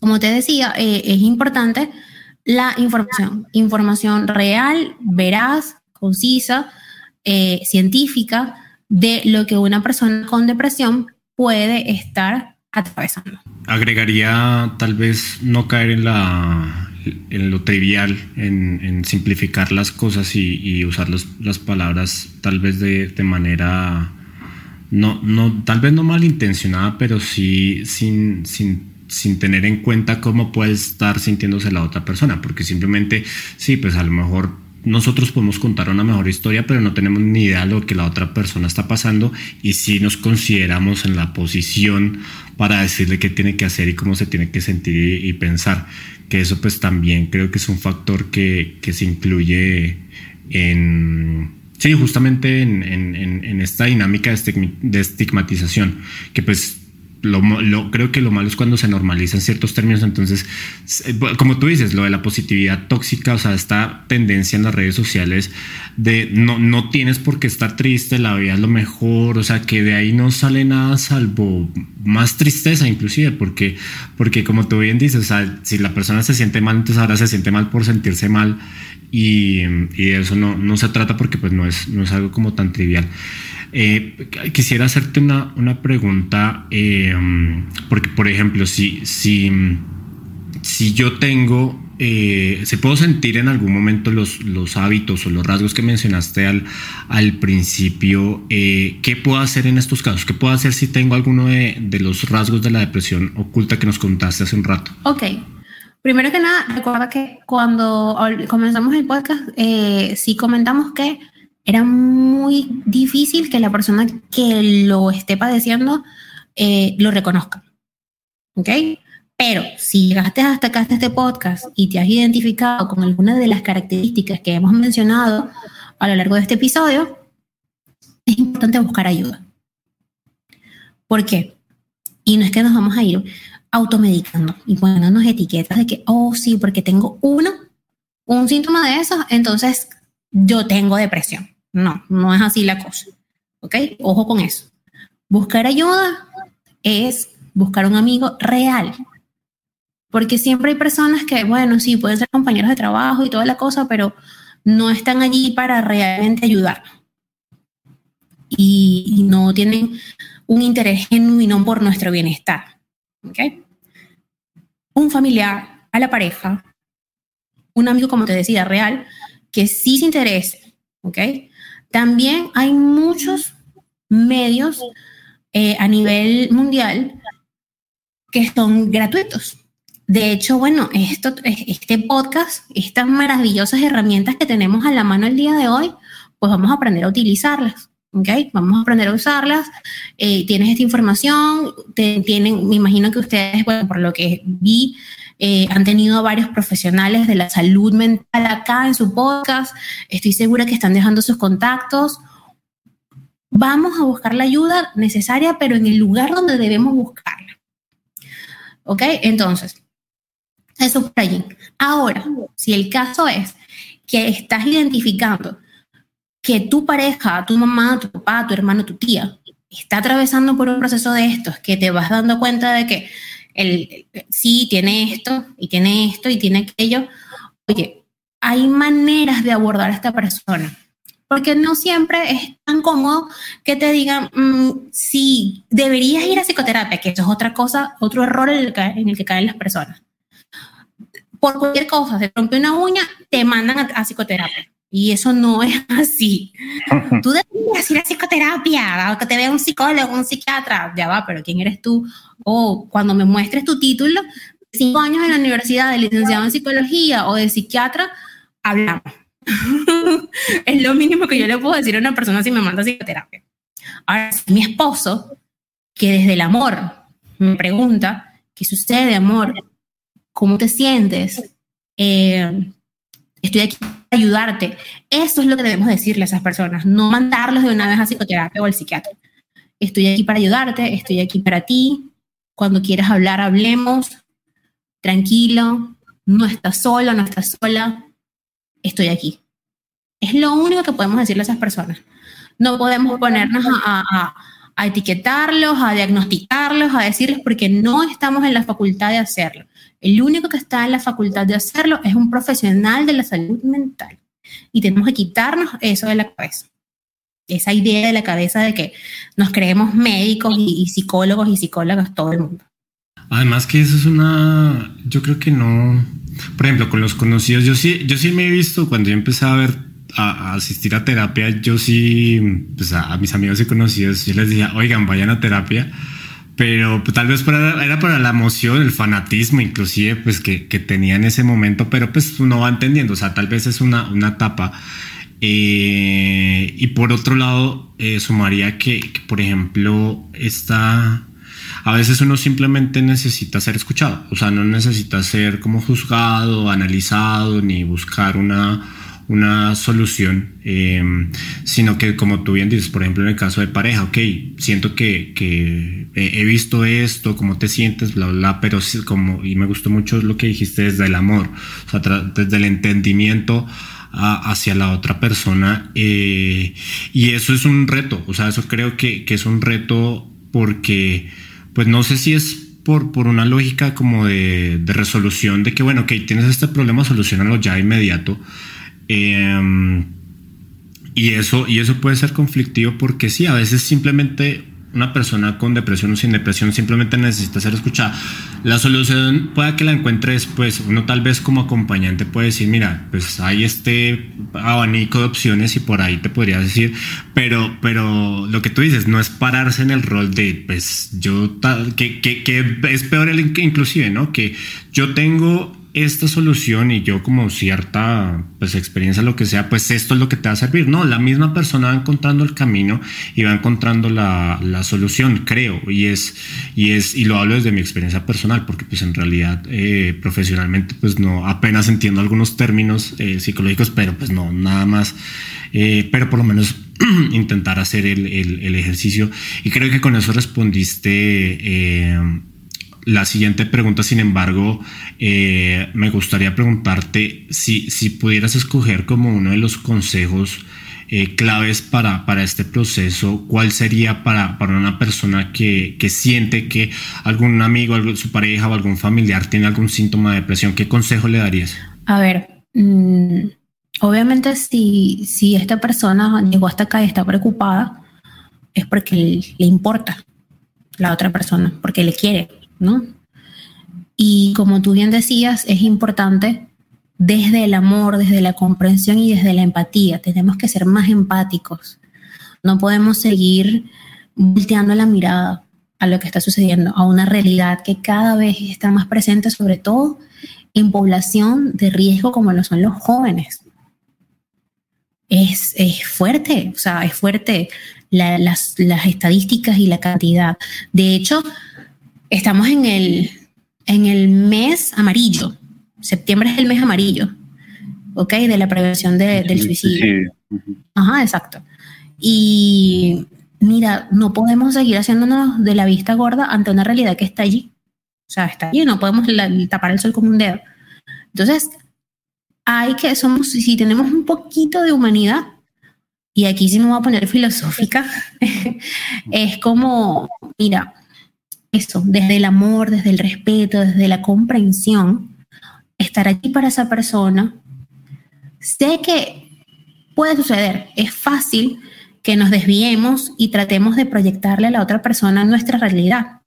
como te decía, eh, es importante la información, información real, veraz, concisa, eh, científica de lo que una persona con depresión puede estar atravesando. Agregaría tal vez no caer en la en lo trivial, en, simplificar las cosas y, usar las palabras tal vez de, de manera no, no, tal vez no malintencionada, pero sí sin, sin, sin tener en cuenta cómo puede estar sintiéndose la otra persona, porque simplemente, sí, pues a lo mejor nosotros podemos contar una mejor historia, pero no tenemos ni idea de lo que la otra persona está pasando y si nos consideramos en la posición para decirle qué tiene que hacer y cómo se tiene que sentir y, pensar, que eso pues también creo que es un factor que, que se incluye en Sí, justamente en, esta dinámica de estigmatización, que pues lo, creo que lo malo es cuando se normalizan ciertos términos. Entonces, eh, como tú dices, lo de la positividad tóxica, o sea, esta tendencia en las redes sociales de no, no tienes por qué estar triste, la vida es lo mejor, o sea, que de ahí no sale nada salvo más tristeza, inclusive, porque, porque como tú bien dices, o sea, si la persona se siente mal, entonces ahora se siente mal por sentirse mal y, y eso no, no, se trata porque pues no es, no es algo como tan trivial. Eh, quisiera hacerte una, una pregunta, eh, porque por ejemplo, si, si, si yo tengo, eh, se puedo sentir en algún momento los, los hábitos o los rasgos que mencionaste al, al principio, ¿qué puedo hacer en estos casos? ¿Qué puedo hacer si tengo alguno de, de los rasgos de la depresión oculta que nos contaste hace un rato? Ok, Primero que nada, recuerda que cuando comenzamos el podcast, eh, sí comentamos que era muy difícil que la persona que lo esté padeciendo eh, lo reconozca. ¿Ok? Pero si llegaste hasta acá, hasta este podcast, y te has identificado con alguna de las características que hemos mencionado a lo largo de este episodio, es importante buscar ayuda. ¿Por qué? Y no es que nos vamos a ir automedicando y poniéndonos etiquetas de que, oh, sí, porque tengo uno, un síntoma de eso, entonces yo tengo depresión. No, no es así la cosa. ¿Ok? Ojo con eso. Buscar ayuda es buscar un amigo real. Porque siempre hay personas que, bueno, sí, pueden ser compañeros de trabajo y toda la cosa, pero no están allí para realmente ayudar. Y, y no tienen un interés genuino por nuestro bienestar. ¿ok? Un familiar, a la pareja, un amigo, como te decía, real, que sí se interese, ¿ok? También hay muchos medios eh, a nivel mundial que son gratuitos. De hecho, bueno, esto, este podcast, estas maravillosas herramientas que tenemos a la mano el día de hoy, pues vamos a aprender a utilizarlas. Vamos a aprender a usarlas. Eh, tienes esta información, tienen, me imagino que ustedes, bueno, por lo que vi, eh, han tenido varios profesionales de la salud mental acá en su podcast. Estoy segura que están dejando sus contactos. Vamos a buscar la ayuda necesaria, pero en el lugar donde debemos buscarla. ¿Ok? Entonces, eso por allí. Ahora, si el caso es que estás identificando que tu pareja, tu mamá, tu papá, tu hermano, tu tía, está atravesando por un proceso de estos, que te vas dando cuenta de que el, sí tiene esto y tiene esto y tiene aquello, oye, hay maneras de abordar a esta persona. Porque no siempre es tan cómodo que te digan, mm, sí, deberías ir a psicoterapia, que eso es otra cosa, otro error en el, en el que caen las personas. Por cualquier cosa, se rompe una uña, te mandan a psicoterapia y eso no es así. Tú deberías ir a psicoterapia, que te vea un psicólogo, un psiquiatra. Ya va, pero ¿quién eres tú? O cuando me muestres tu título, cinco años en la universidad de licenciado en psicología o de psiquiatra, hablamos. (laughs) es lo mínimo que yo le puedo decir a una persona si me manda a psicoterapia. Ahora, mi esposo, que desde el amor me pregunta, ¿qué sucede, amor? ¿Cómo te sientes? Eh, estoy aquí para ayudarte. Eso es lo que debemos decirle a esas personas, no mandarlos de una vez a psicoterapia o al psiquiatra. Estoy aquí para ayudarte, estoy aquí para ti. Cuando quieras hablar, hablemos. Tranquilo, no estás solo, no estás sola. Estoy aquí. Es lo único que podemos decirle a esas personas. No podemos ponernos a, etiquetarlos, a diagnosticarlos, a decirles porque no estamos en la facultad de hacerlo. El único que está en la facultad de hacerlo es un profesional de la salud mental. Y tenemos que quitarnos eso de la cabeza. Esa idea de la cabeza de que nos creemos médicos y, psicólogos y psicólogas todo el mundo. Además que eso es una, yo creo que no, por ejemplo, con los conocidos, yo sí, yo sí me he visto cuando yo empecé a ver, a, asistir a terapia, yo sí, pues a, a, mis amigos y conocidos, yo les decía, oigan, vayan a terapia, pero pues, tal vez era para la emoción, el fanatismo inclusive pues que, tenía en ese momento, pero pues uno va entendiendo, o sea, tal vez es una, una etapa. Eh, y por otro lado, eh, sumaría que, por ejemplo, está... A veces uno simplemente necesita ser escuchado, o sea, no necesita ser como juzgado, analizado, ni buscar una, una solución, em, sino que como tú bien dices, por ejemplo, en el caso de pareja, ok, siento que, que he visto esto, cómo te sientes, bla, bla, pero como, y me gustó mucho lo que dijiste desde el amor, o sea, desde el entendimiento hacia la otra persona, eh, y eso es un reto, o sea, eso creo que, que, es un reto porque, pues no sé si es por, por una lógica como de, de resolución, de que, bueno, ok, tienes este problema, solucionalo ya inmediato, Em, y, eso, y eso puede ser conflictivo porque sí, a veces simplemente una persona con depresión o sin depresión simplemente necesita ser escuchada. La solución puede que la encuentres, pues uno tal vez como acompañante puede decir, mira, pues hay este abanico de opciones y por ahí te podría decir, pero, pero lo que tú dices no es pararse en el rol de, pues yo, que, que, que es peor el, inclusive, ¿no? Que yo tengo esta solución y yo como cierta pues experiencia lo que sea pues esto es lo que te va a servir. No la misma persona va encontrando el camino y va encontrando la, la solución creo. Y es y es y lo hablo desde mi experiencia personal porque pues en realidad eh, profesionalmente pues no apenas entiendo algunos términos eh, psicológicos pero pues no nada más. Eh, pero por lo menos (clears throat) intentar hacer el, el, el, ejercicio. Y creo que con eso respondiste la siguiente pregunta, sin embargo, eh, me gustaría preguntarte si, si pudieras escoger como uno de los consejos eh, claves para, para este proceso, ¿cuál sería para, para una persona que, que, siente que algún amigo, su pareja o algún familiar tiene algún síntoma de depresión? ¿Qué consejo le darías? A ver, mmm, obviamente si, si esta persona llegó hasta acá y está preocupada, es porque le importa la otra persona, porque le quiere, ¿no? Y como tú bien decías, es importante desde el amor, desde la comprensión y desde la empatía. Tenemos que ser más empáticos. No podemos seguir volteando la mirada a lo que está sucediendo, a una realidad que cada vez está más presente, sobre todo en población de riesgo como lo son los jóvenes. Es, es fuerte, o sea, es fuerte las, estadísticas y la cantidad. De hecho, estamos en el, en el mes amarillo. Septiembre es el mes amarillo, ¿ok? De la prevención del suicidio. Ajá, exacto. Y mira, no podemos seguir haciéndonos de la vista gorda ante una realidad que está allí. O sea, está allí, no podemos tapar el sol con un dedo. Entonces, hay que, somos, si tenemos un poquito de humanidad, y aquí sí me voy a poner filosófica, (laughs) es como, mira, eso, desde el amor, desde el respeto, desde la comprensión, estar aquí para esa persona. Sé que puede suceder, es fácil que nos desviemos y tratemos de proyectarle a la otra persona nuestra realidad.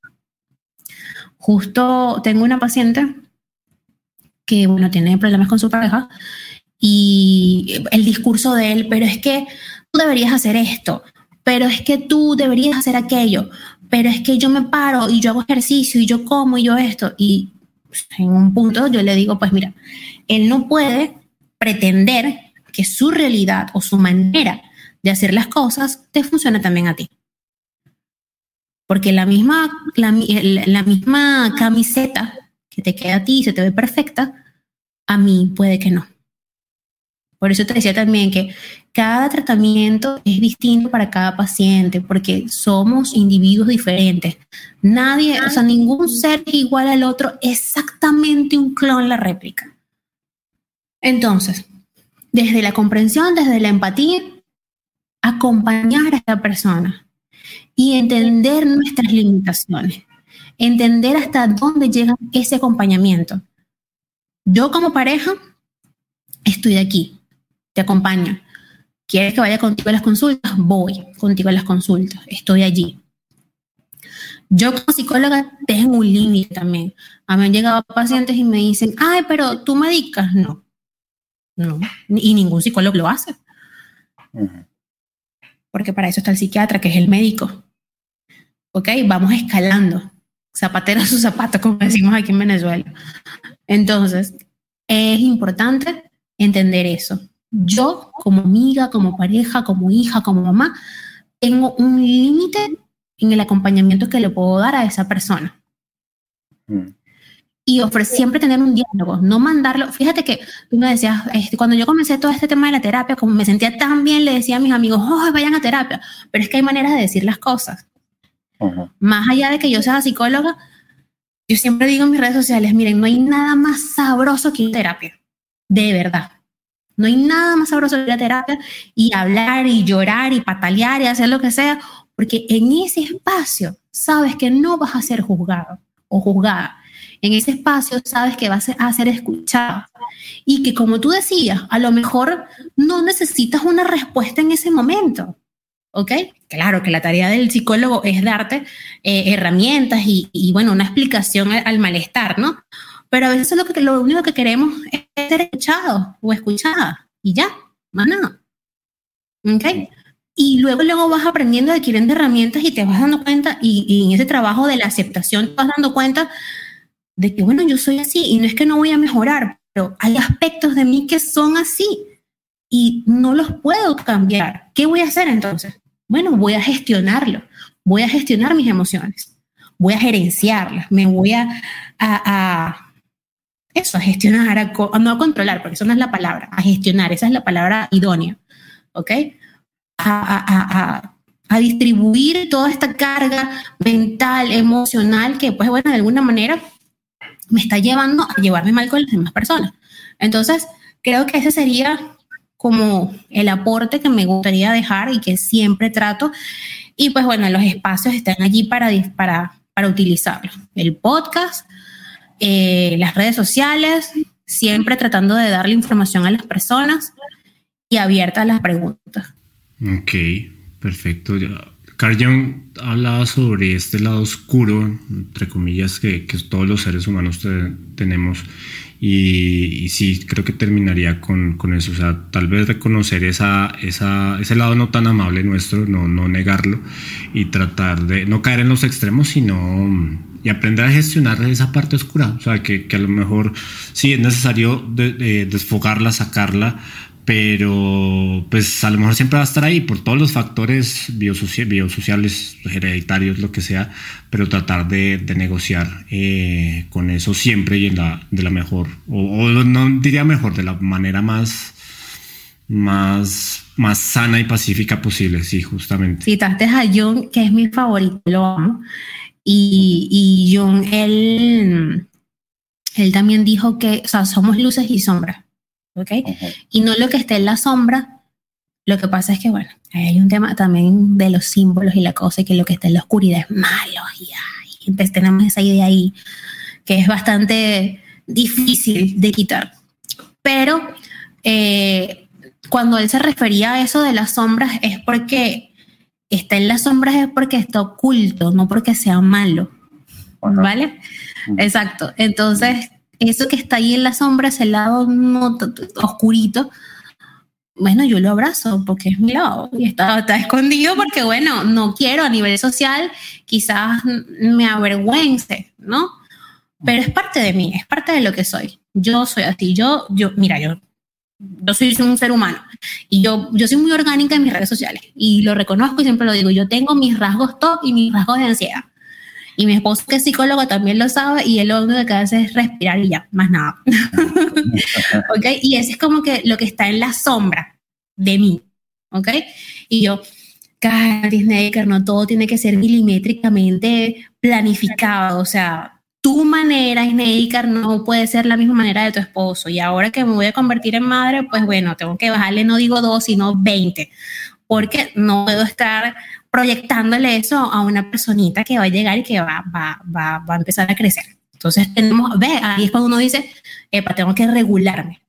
Justo tengo una paciente que, bueno, tiene problemas con su pareja y el discurso de él, pero es que tú deberías hacer esto, pero es que tú deberías hacer aquello, pero es que yo me paro y yo hago ejercicio y yo como y yo esto. Y en un punto yo le digo, pues mira, él no puede pretender que su realidad o su manera de hacer las cosas te funcione también a ti. Porque la misma, la, la misma camiseta que te queda a ti y se te ve perfecta, a mí puede que no. Por eso te decía también que cada tratamiento es distinto para cada paciente, porque somos individuos diferentes. Nadie, o sea, ningún ser es igual al otro, exactamente un clon la réplica. Entonces, desde la comprensión, desde la empatía, acompañar a esta persona y entender nuestras limitaciones, entender hasta dónde llega ese acompañamiento. Yo como pareja estoy aquí, te acompaño. ¿Quieres que vaya contigo a las consultas? Voy contigo a las consultas, estoy allí. Yo como psicóloga tengo un límite también. A mí han llegado pacientes y me dicen, ay, pero tú medicas. No, no, y ningún psicólogo lo hace. Porque para eso está el psiquiatra, que es el médico. ¿Ok? Vamos escalando. Zapatero a su zapato, como decimos aquí en Venezuela. Entonces, es importante entender eso. Yo, como amiga, como pareja, como hija, como mamá, tengo un límite en el acompañamiento que le puedo dar a esa persona. Mm. Y ofrecer siempre tener un diálogo, no mandarlo. Fíjate que tú me decías, este, cuando yo comencé todo este tema de la terapia, como me sentía tan bien, le decía a mis amigos, oh, vayan a terapia. Pero es que hay maneras de decir las cosas. Más allá de que yo sea psicóloga, yo siempre digo en mis redes sociales, miren, no hay nada más sabroso que terapia. De verdad. No hay nada más sabroso que la terapia y hablar y llorar y patalear y hacer lo que sea, porque en ese espacio sabes que no vas a ser juzgado o juzgada. En ese espacio sabes que vas a ser escuchado y que como tú decías, a lo mejor no necesitas una respuesta en ese momento. ¿Ok? Claro que la tarea del psicólogo es darte eh, herramientas y, bueno, una explicación al, malestar, ¿no? Pero a veces lo, que, lo único que queremos es ser escuchado o escuchada y ya, más nada. ¿Ok? Y luego, luego vas aprendiendo, adquiriendo herramientas y te vas dando cuenta, y, y, en ese trabajo de la aceptación te vas dando cuenta de que, bueno, yo soy así y no es que no voy a mejorar, pero hay aspectos de mí que son así y no los puedo cambiar. ¿Qué voy a hacer entonces? Bueno, voy a gestionarlo, voy a gestionar mis emociones, voy a gerenciarlas, me voy a, a, eso, a gestionar, a, no a controlar, porque eso no es la palabra, a gestionar, esa es la palabra idónea, ¿ok? A, a, distribuir toda esta carga mental, emocional, que pues bueno, de alguna manera me está llevando a llevarme mal con las demás personas. Entonces, creo que ese sería como el aporte que me gustaría dejar y que siempre trato. Y pues bueno, los espacios están allí para, para, para utilizarlos. El podcast, eh, las redes sociales, siempre tratando de darle información a las personas y abierta a las preguntas. Ok, perfecto. Carl hablaba sobre este lado oscuro, entre comillas, que todos los seres humanos tenemos y, sí, creo que terminaría con, con, eso. O sea, tal vez reconocer esa, esa, ese lado no tan amable nuestro, no, no negarlo y tratar de no caer en los extremos, sino y aprender a gestionar esa parte oscura. O sea, que, que a lo mejor sí es necesario desfogarla, sacarla, pero pues a lo mejor siempre va a estar ahí por todos los factores biosociales, hereditarios, lo que sea, pero tratar de, negociar eh, con eso siempre y en la, de la mejor, o, no diría mejor, de la manera más, más, más sana y pacífica posible, sí, justamente. Citaste a Jung, que es mi favorito, lo amo, y, y Jung, él, él también dijo que, o sea, somos luces y sombras ¿ok? Y no lo que esté en la sombra, lo que pasa es que, bueno, hay un tema también de los símbolos y la cosa, que lo que está en la oscuridad es malo, y, entonces tenemos esa idea ahí que es bastante difícil de quitar. Pero eh, cuando él se refería a eso de las sombras es porque está en las sombras es porque está oculto, no porque sea malo. ¿Vale? Exacto. Entonces, eso que está ahí en la sombra, ese lado oscurito, bueno, yo lo abrazo porque es mi lado y está, está escondido porque, bueno, no quiero a nivel social, quizás me avergüence, ¿no? Pero es parte de mí, es parte de lo que soy. Yo soy así, yo, yo, mira, yo, yo soy un ser humano y yo, yo soy muy orgánica en mis redes sociales y lo reconozco y siempre lo digo, yo tengo mis rasgos top y mis rasgos de ansiedad. Y mi esposo, que es psicólogo, también lo sabe y él lo único que hace es respirar y ya, más nada. (laughs) ¿Ok? Y ese es como que lo que está en la sombra de mí. ¿Ok? Y yo, Disney, que no todo tiene que ser milimétricamente planificado. O sea, tu manera, Sneaker, no puede ser la misma manera de tu esposo. Y ahora que me voy a convertir en madre, pues bueno, tengo que bajarle, no digo dos, sino veinte. Porque no puedo estar proyectándole eso a una personita que va a llegar y que va, va, va, va a empezar a crecer. Entonces tenemos, ve, ahí es cuando uno dice, epa, tengo que regularme.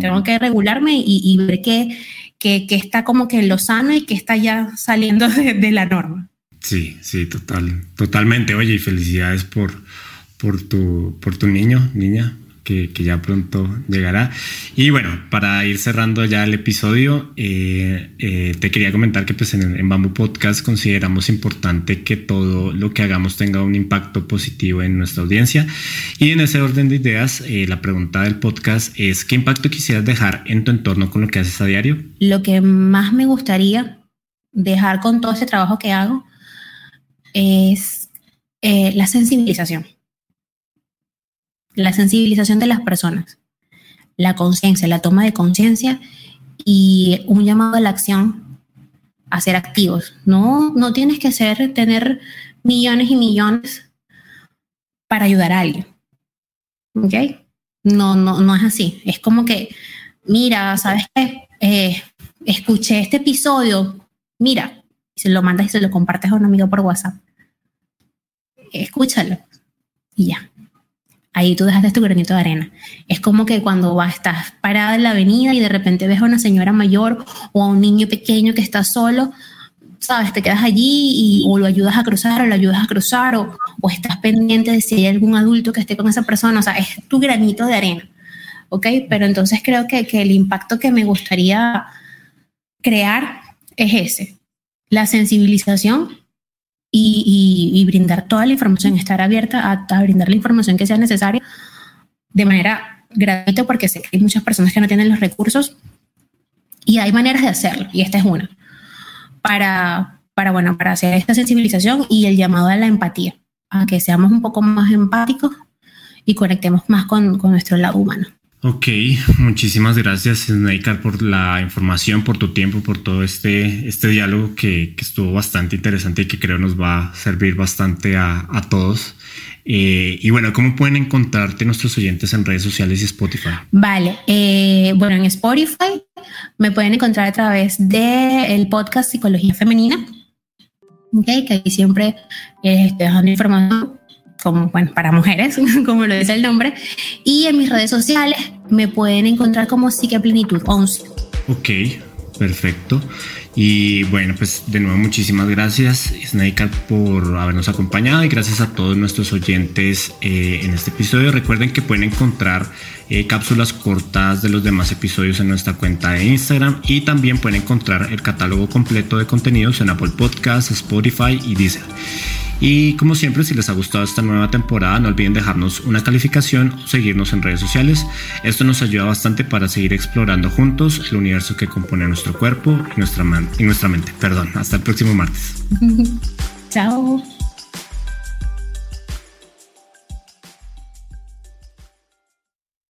Tengo que regularme y, y ver que, que, que, está como que en lo sano y que está ya saliendo de, de, la norma. Sí, sí, total, totalmente. Oye, y felicidades por, por, tu, por tu niño, niña que, ya pronto llegará. Y bueno, para ir cerrando ya el episodio, eh, eh, te quería comentar que pues en, en Bamboo Podcast consideramos importante que todo lo que hagamos tenga un impacto positivo en nuestra audiencia. Y en ese orden de ideas, eh, la pregunta del podcast es, ¿qué impacto quisieras dejar en tu entorno con lo que haces a diario? Lo que más me gustaría dejar con todo ese trabajo que hago es la sensibilización la sensibilización de las personas, la conciencia, la toma de conciencia y un llamado a la acción a ser activos. No, no tienes que ser, tener millones y millones para ayudar a alguien. ¿Ok? No, no, no es así. Es como que, mira, ¿sabes qué? Eh, escuché este episodio, mira, se lo mandas y se lo compartes a un amigo por WhatsApp. Escúchalo y ya ahí tú dejaste tu granito de arena. Es como que cuando vas, estás parada en la avenida y de repente ves a una señora mayor o a un niño pequeño que está solo, sabes, te quedas allí y o lo ayudas a cruzar o lo ayudas a cruzar o, o estás pendiente de si hay algún adulto que esté con esa persona, o sea, es tu granito de arena, ¿ok? Pero entonces creo que, que el impacto que me gustaría crear es ese, la sensibilización y, brindar toda la información, estar abierta a, brindar la información que sea necesaria de manera gratuita, porque sé que hay muchas personas que no tienen los recursos y hay maneras de hacerlo, y esta es una, para, para, bueno, para hacer esta sensibilización y el llamado a la empatía, a que seamos un poco más empáticos y conectemos más con, con nuestro lado humano. Ok, muchísimas gracias Snaker por la información, por tu tiempo, por todo este, este diálogo que, que estuvo bastante interesante y que creo nos va a servir bastante a, a todos. Eh, y bueno, ¿cómo pueden encontrarte nuestros oyentes en redes sociales y Spotify? Vale, eh, bueno, en Spotify me pueden encontrar a través del el podcast Psicología Femenina, okay, que ahí siempre eh, estoy dejando información como, bueno, para mujeres, (laughs) como lo dice el nombre. Y en mis redes sociales me pueden encontrar como Psiqueplenitud 11. Ok, perfecto. Y bueno, pues de nuevo muchísimas gracias Snake por habernos acompañado y gracias a todos nuestros oyentes eh, en este episodio. Recuerden que pueden encontrar eh, cápsulas cortas de los demás episodios en nuestra cuenta de Instagram y también pueden encontrar el catálogo completo de contenidos en Apple Podcasts, Spotify y Deezer. Y como siempre, si les ha gustado esta nueva temporada, no olviden dejarnos una calificación o seguirnos en redes sociales. Esto nos ayuda bastante para seguir explorando juntos el universo que compone nuestro cuerpo y nuestra, y nuestra mente. Perdón, hasta el próximo martes. (laughs) Chao.